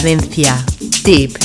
Cadencia Deep.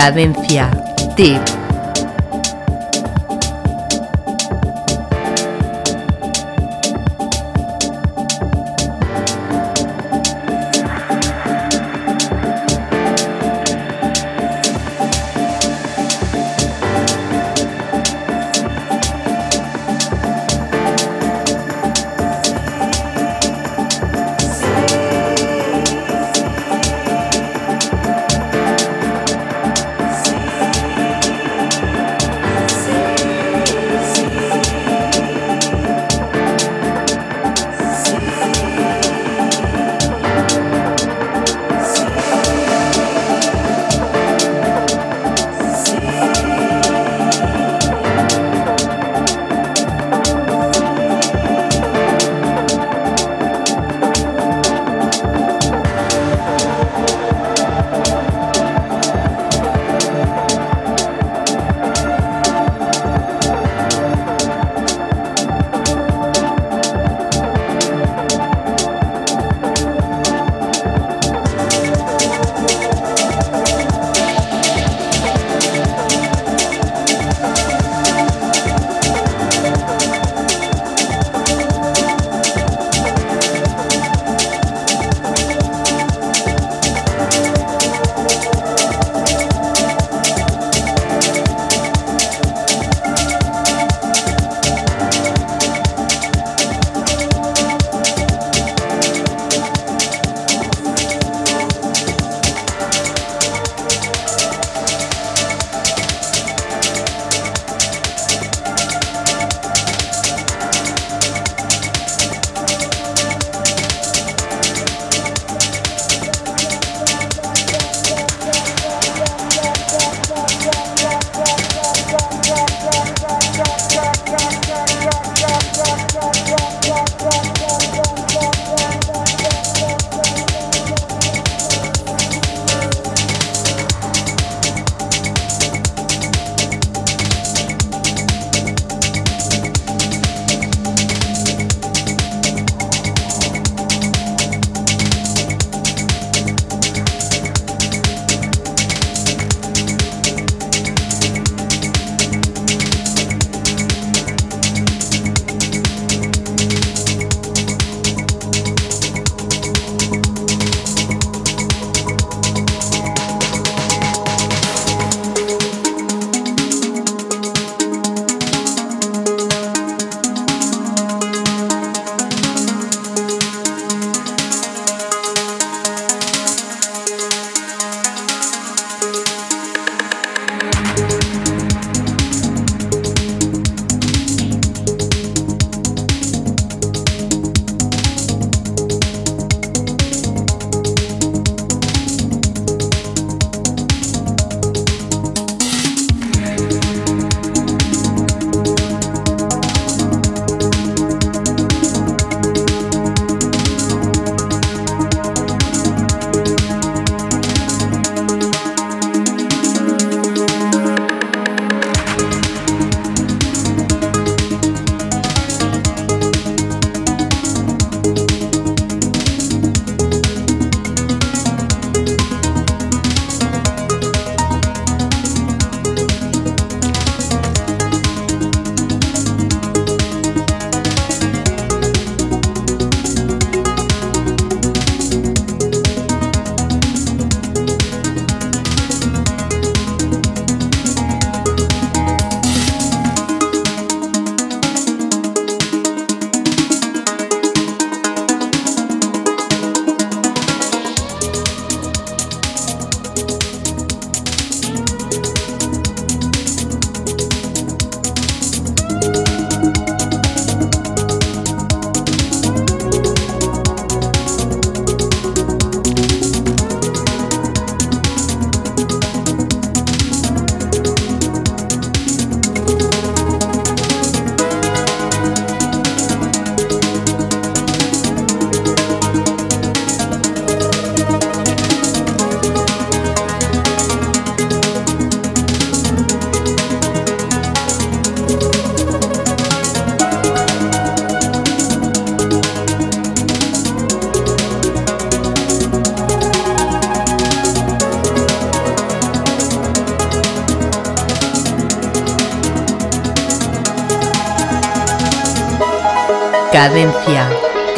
Cadencia. Tip.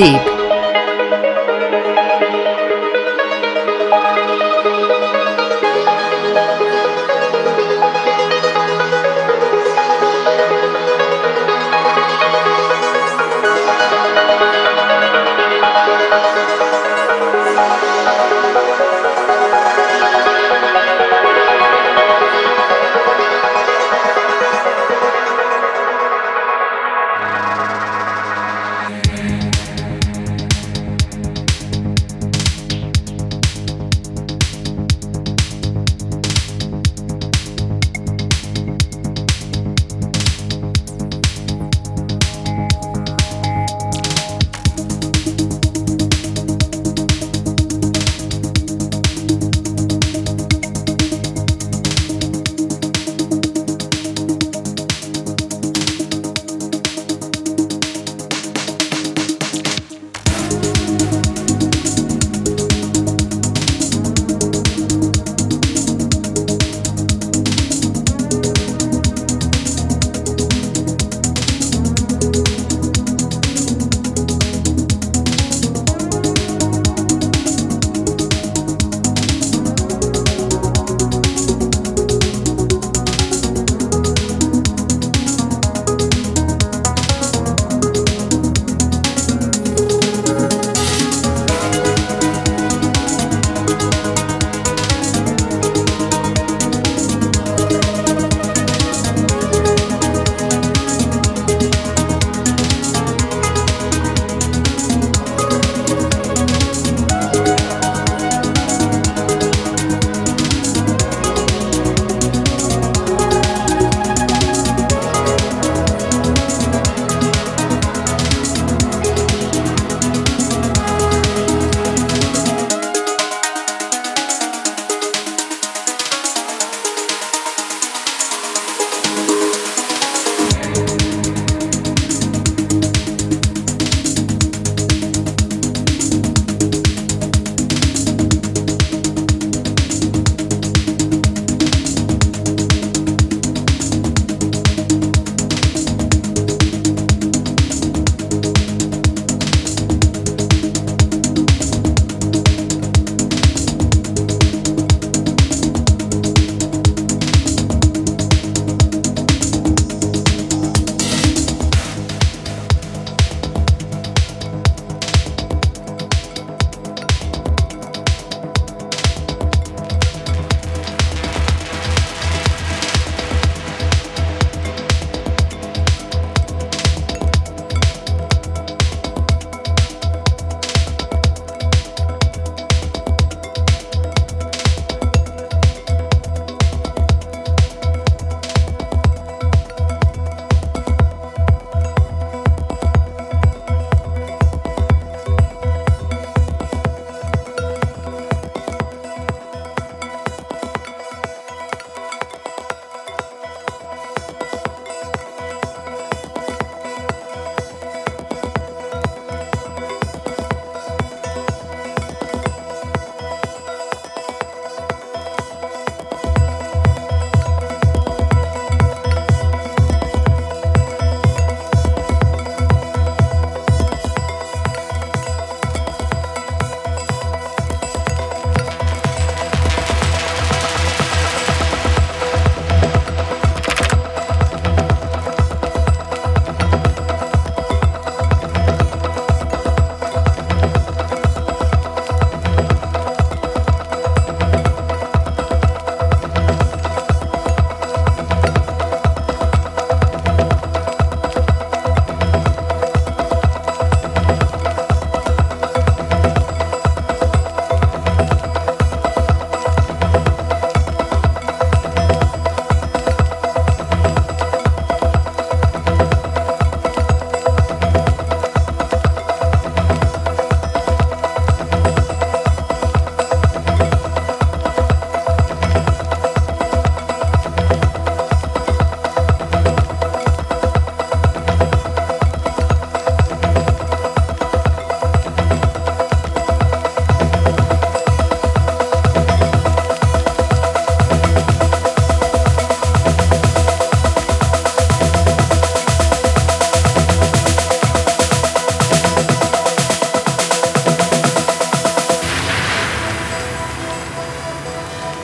Tip.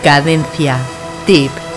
Cadencia. Tip.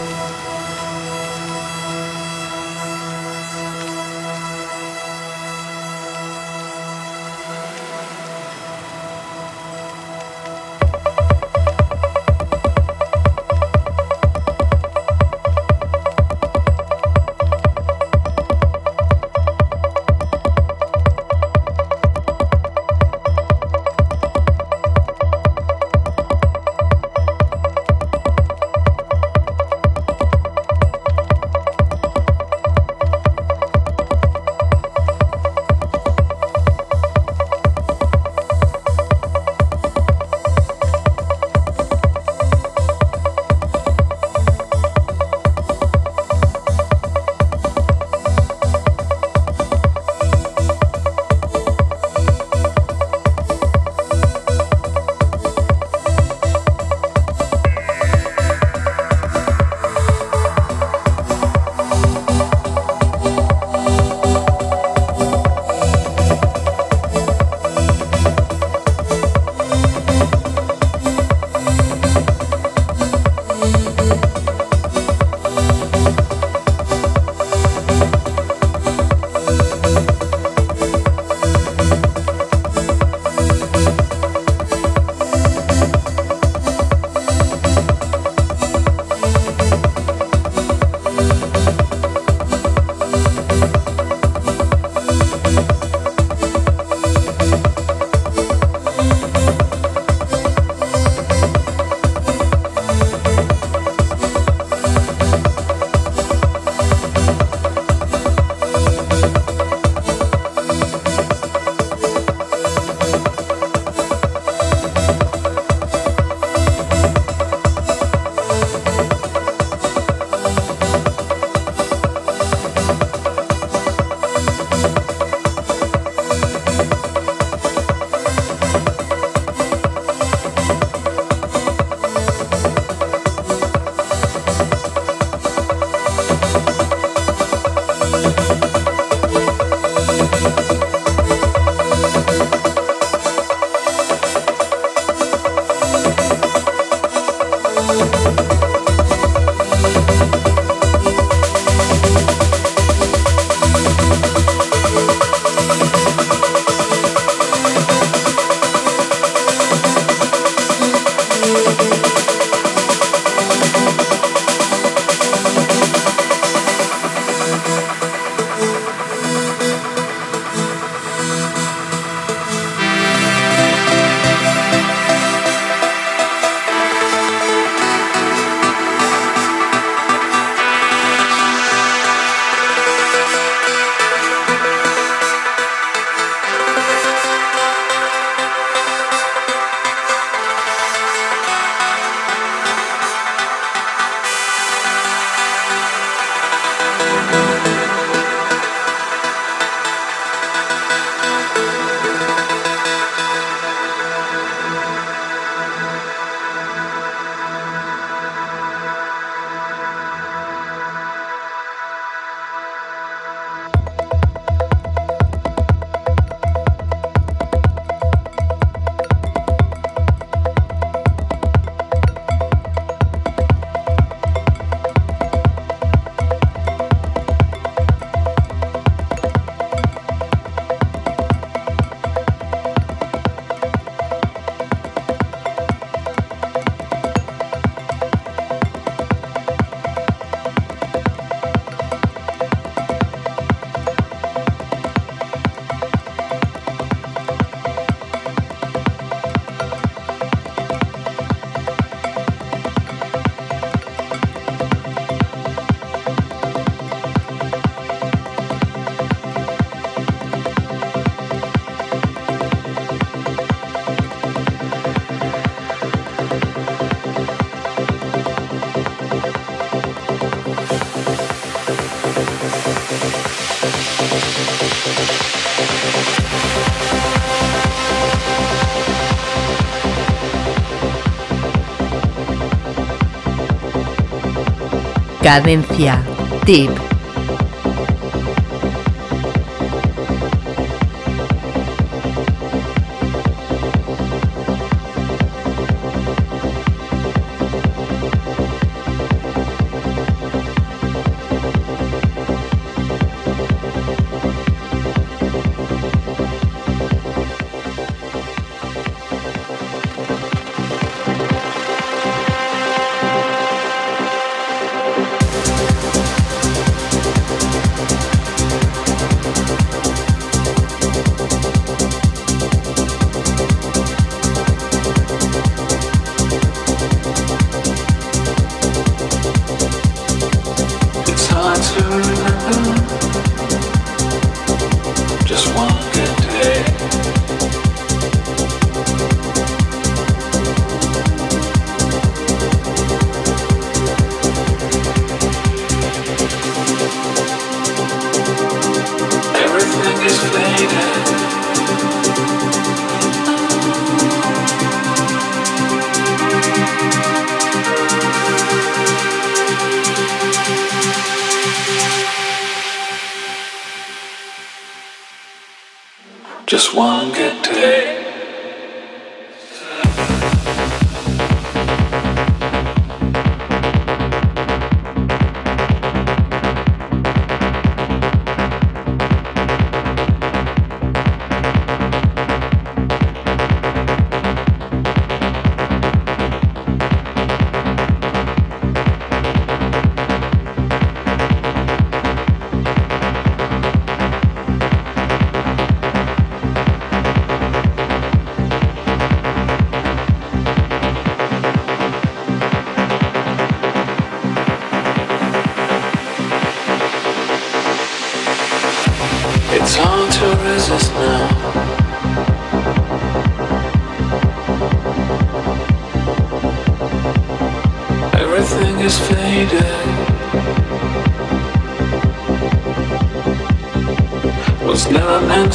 Cadencia. Tip.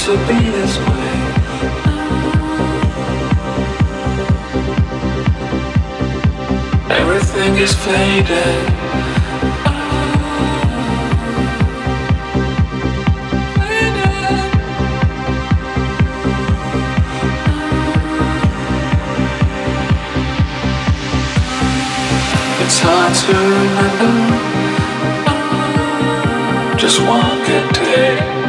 To be this way. Everything is faded. It's hard to remember just one good day.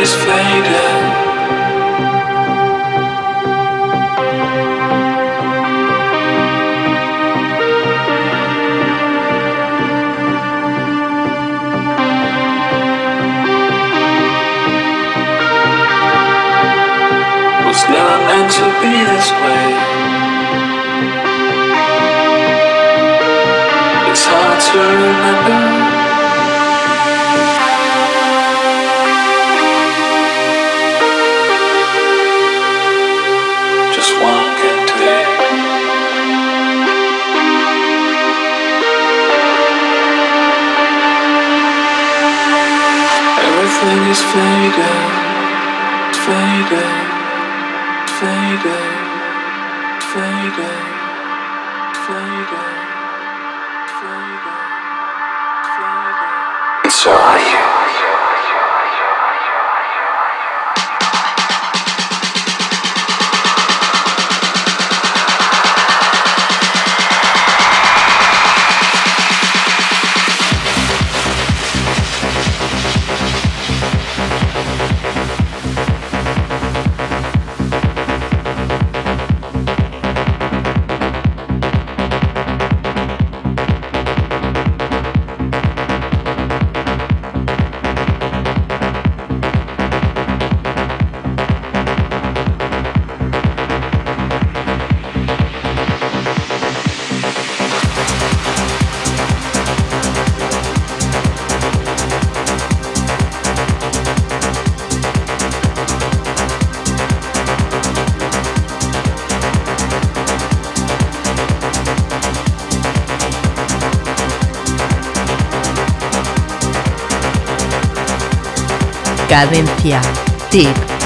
Is faded. Cadencia. Tip.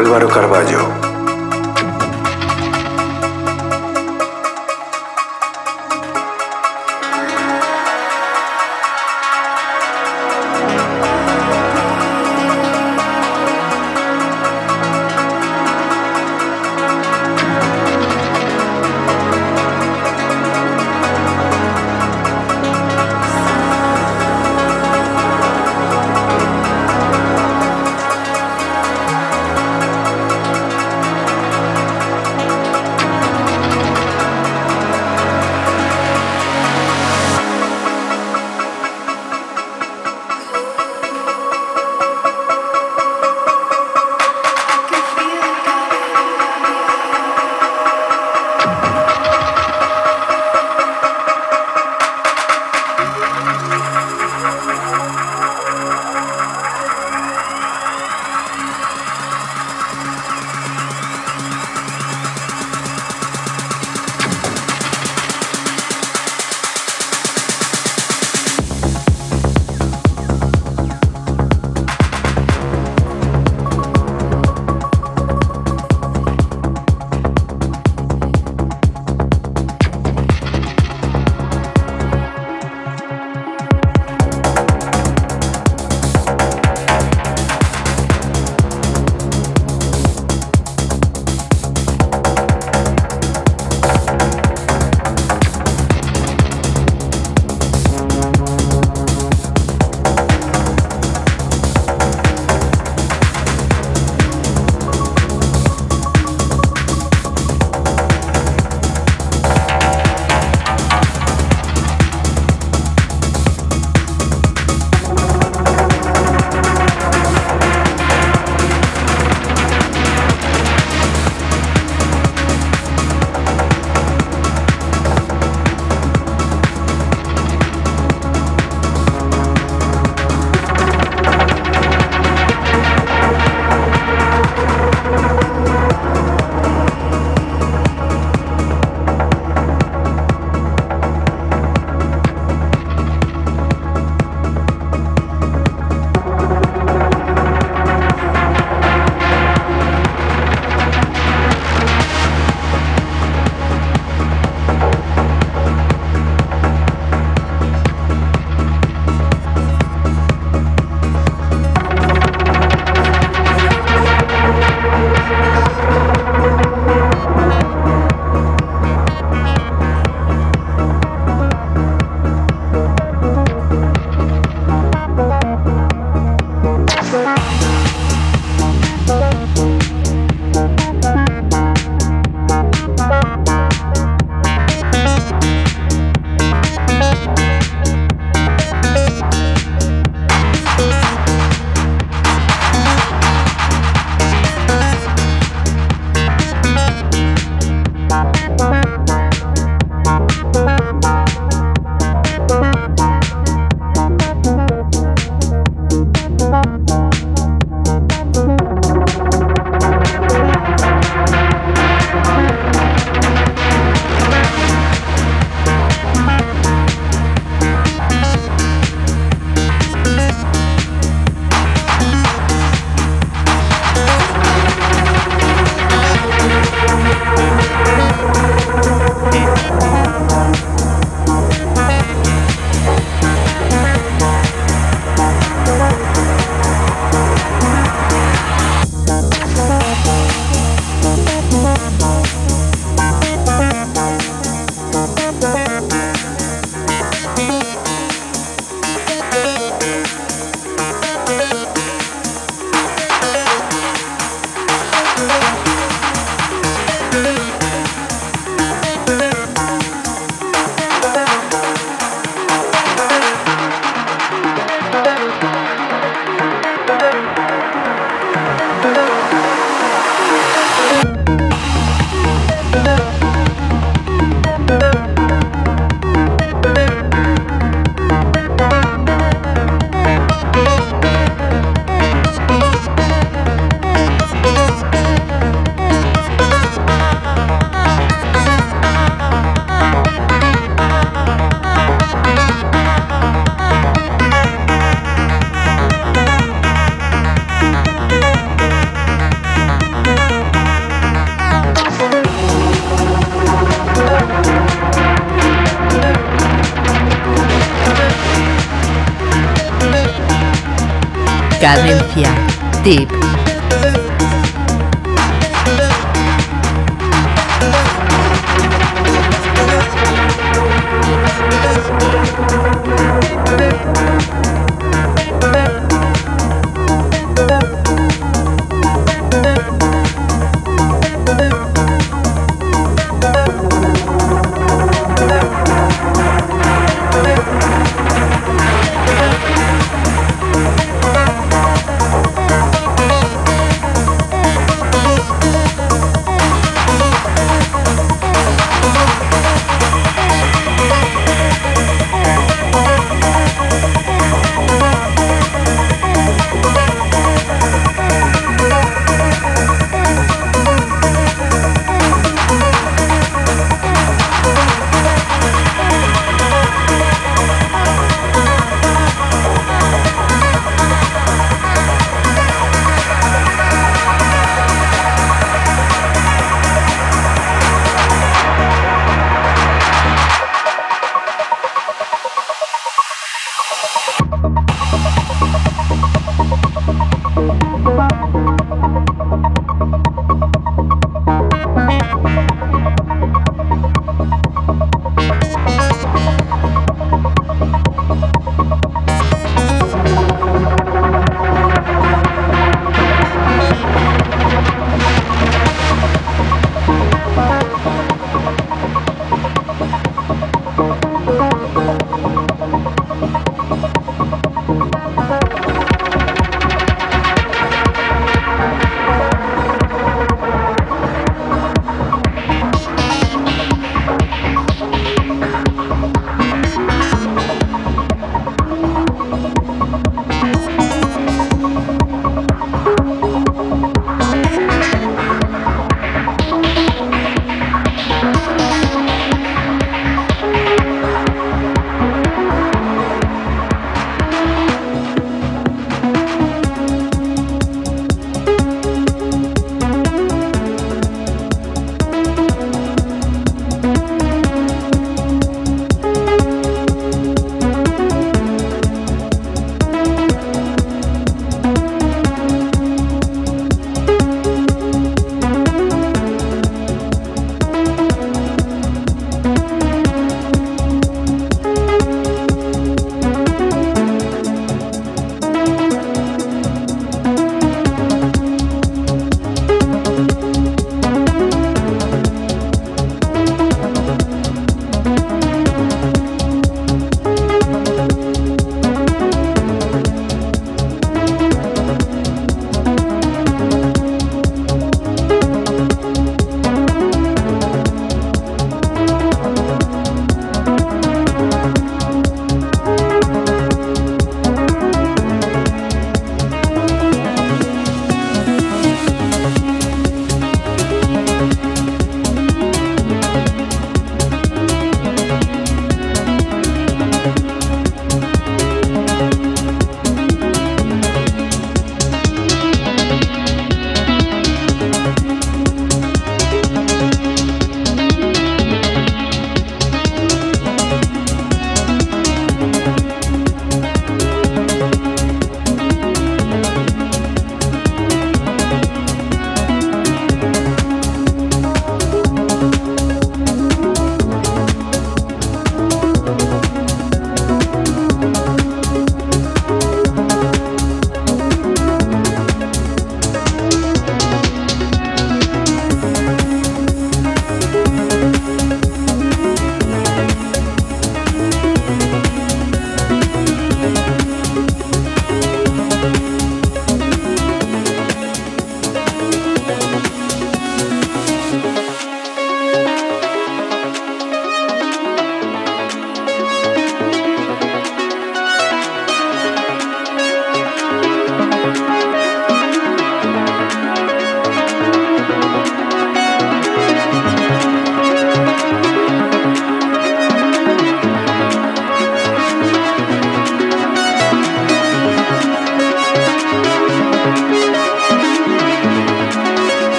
Álvaro Carballo.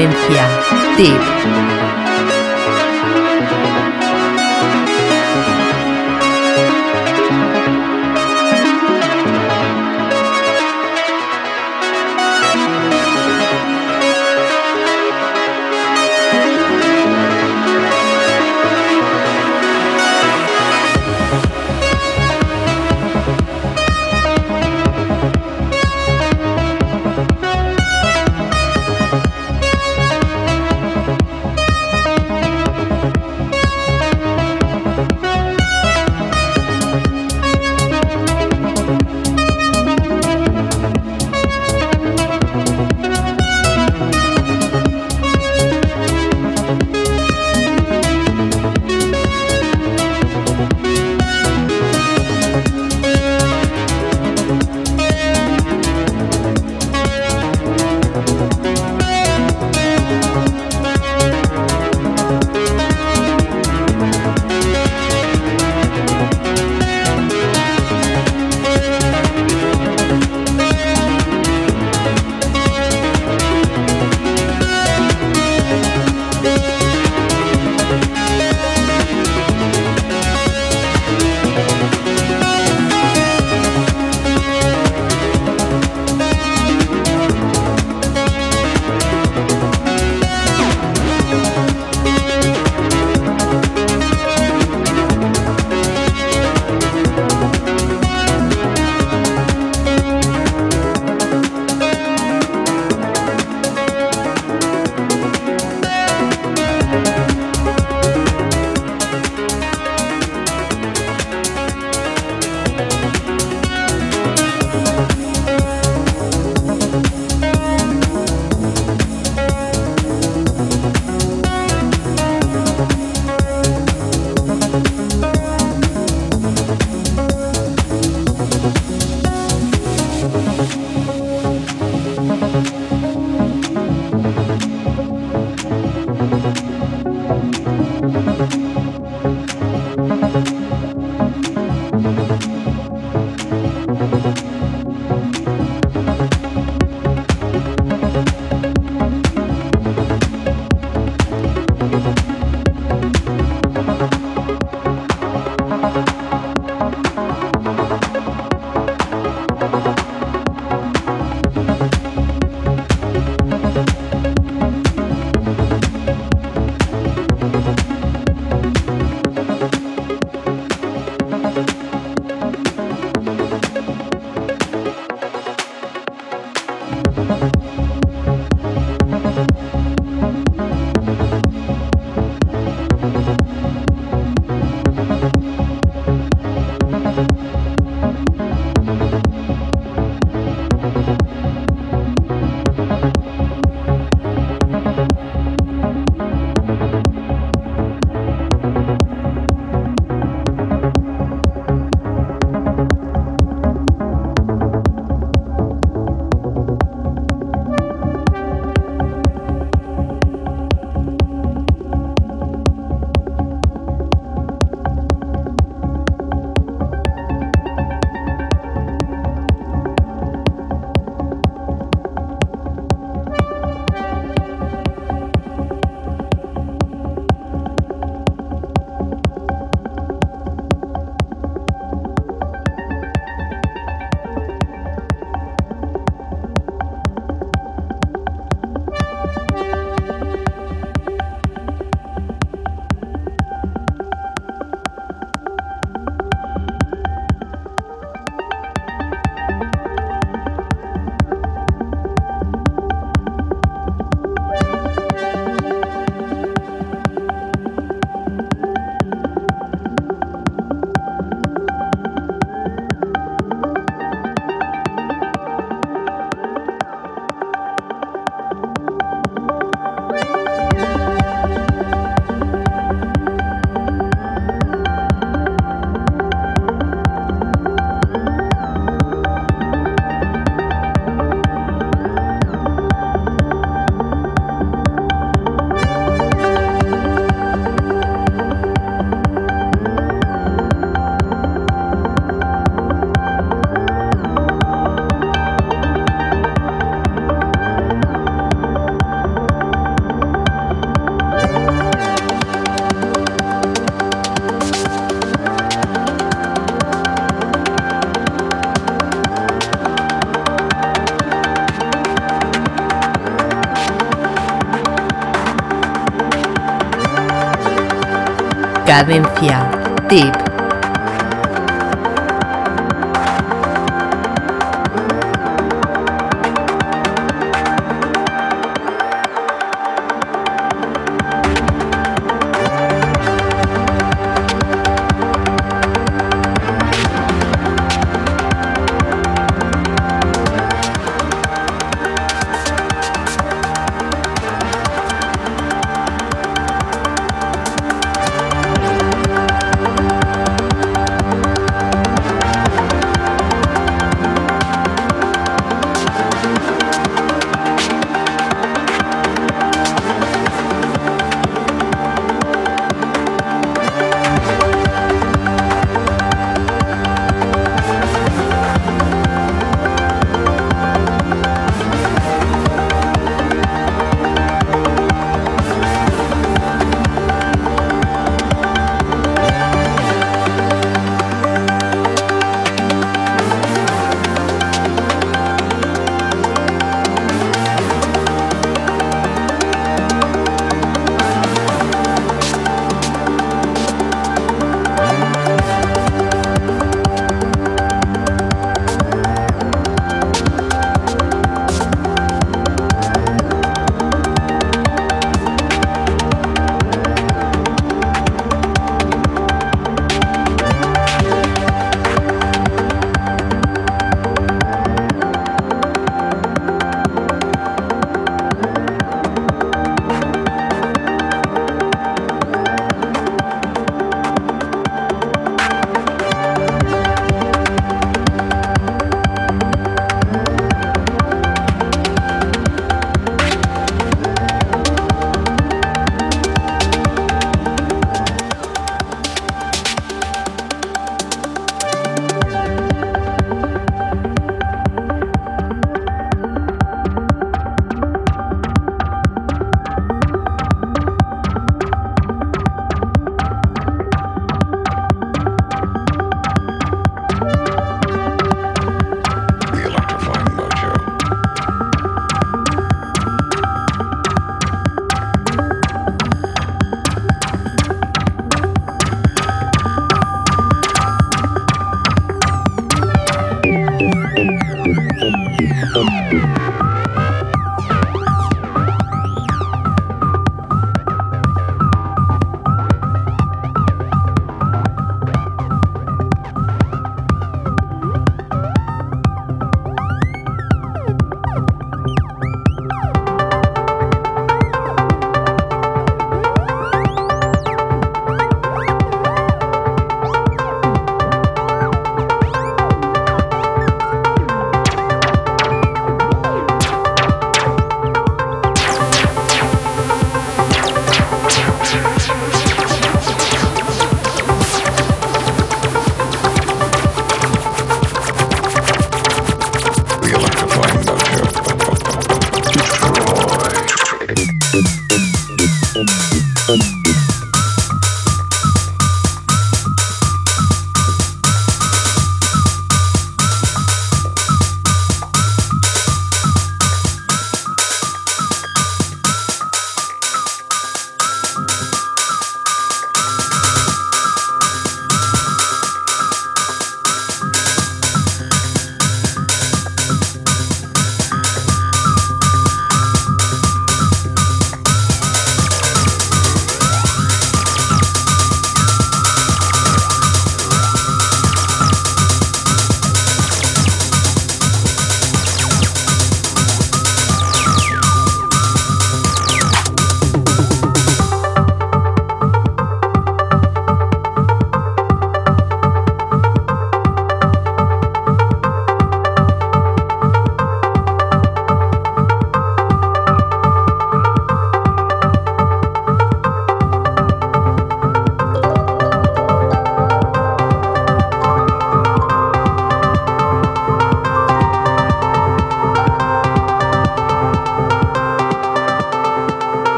Cadencia. Tip. Cadencia. Tip.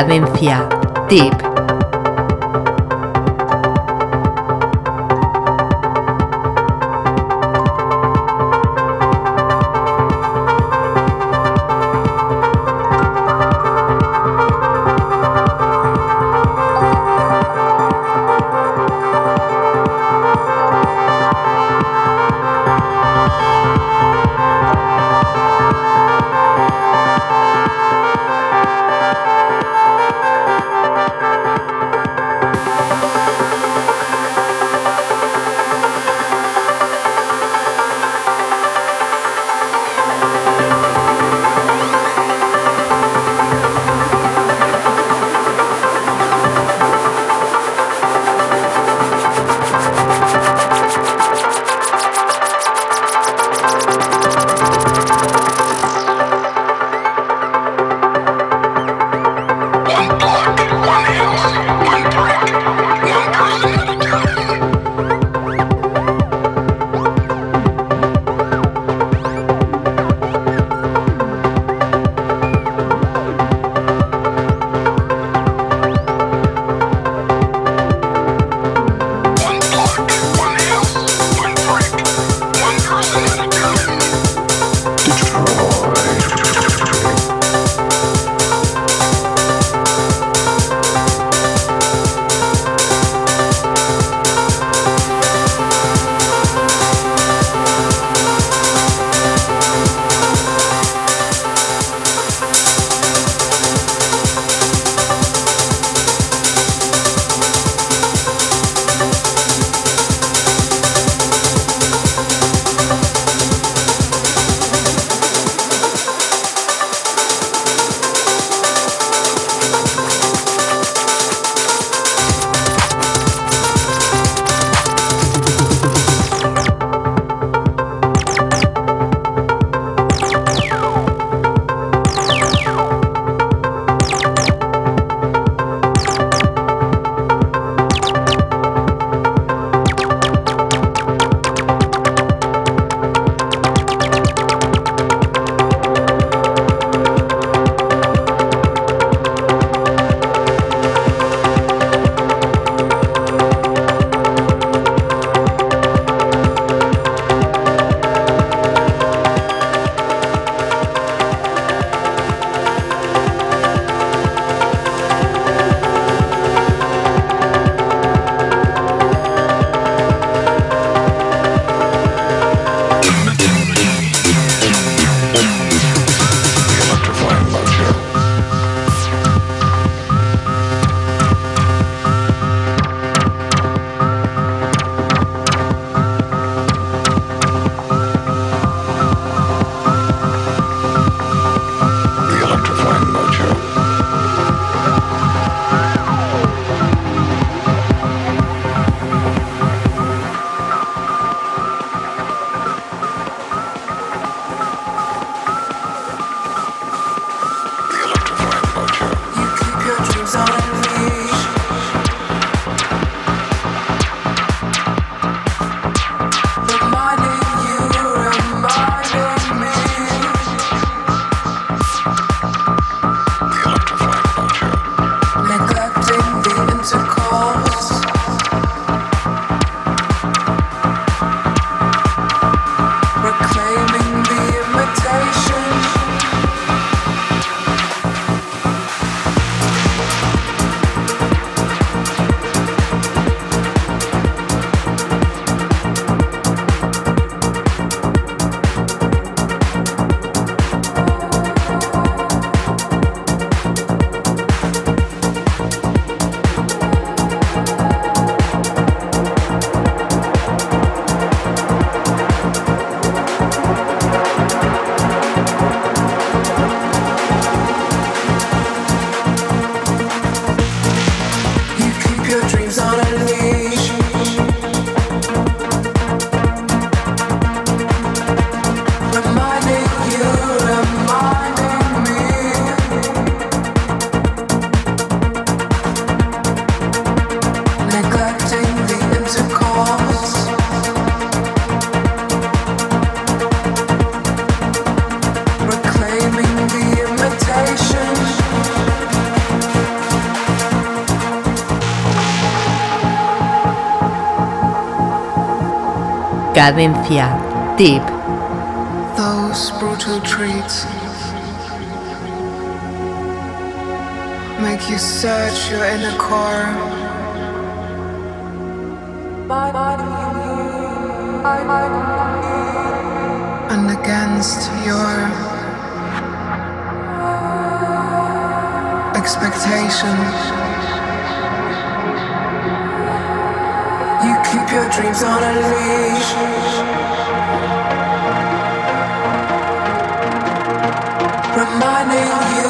Cadencia. Tip. Cadencia. Deep. Those brutal treats make you search your inner core. And against your expectations. Dreams on a leash. Reminding you,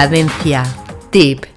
Cadencia. Tip.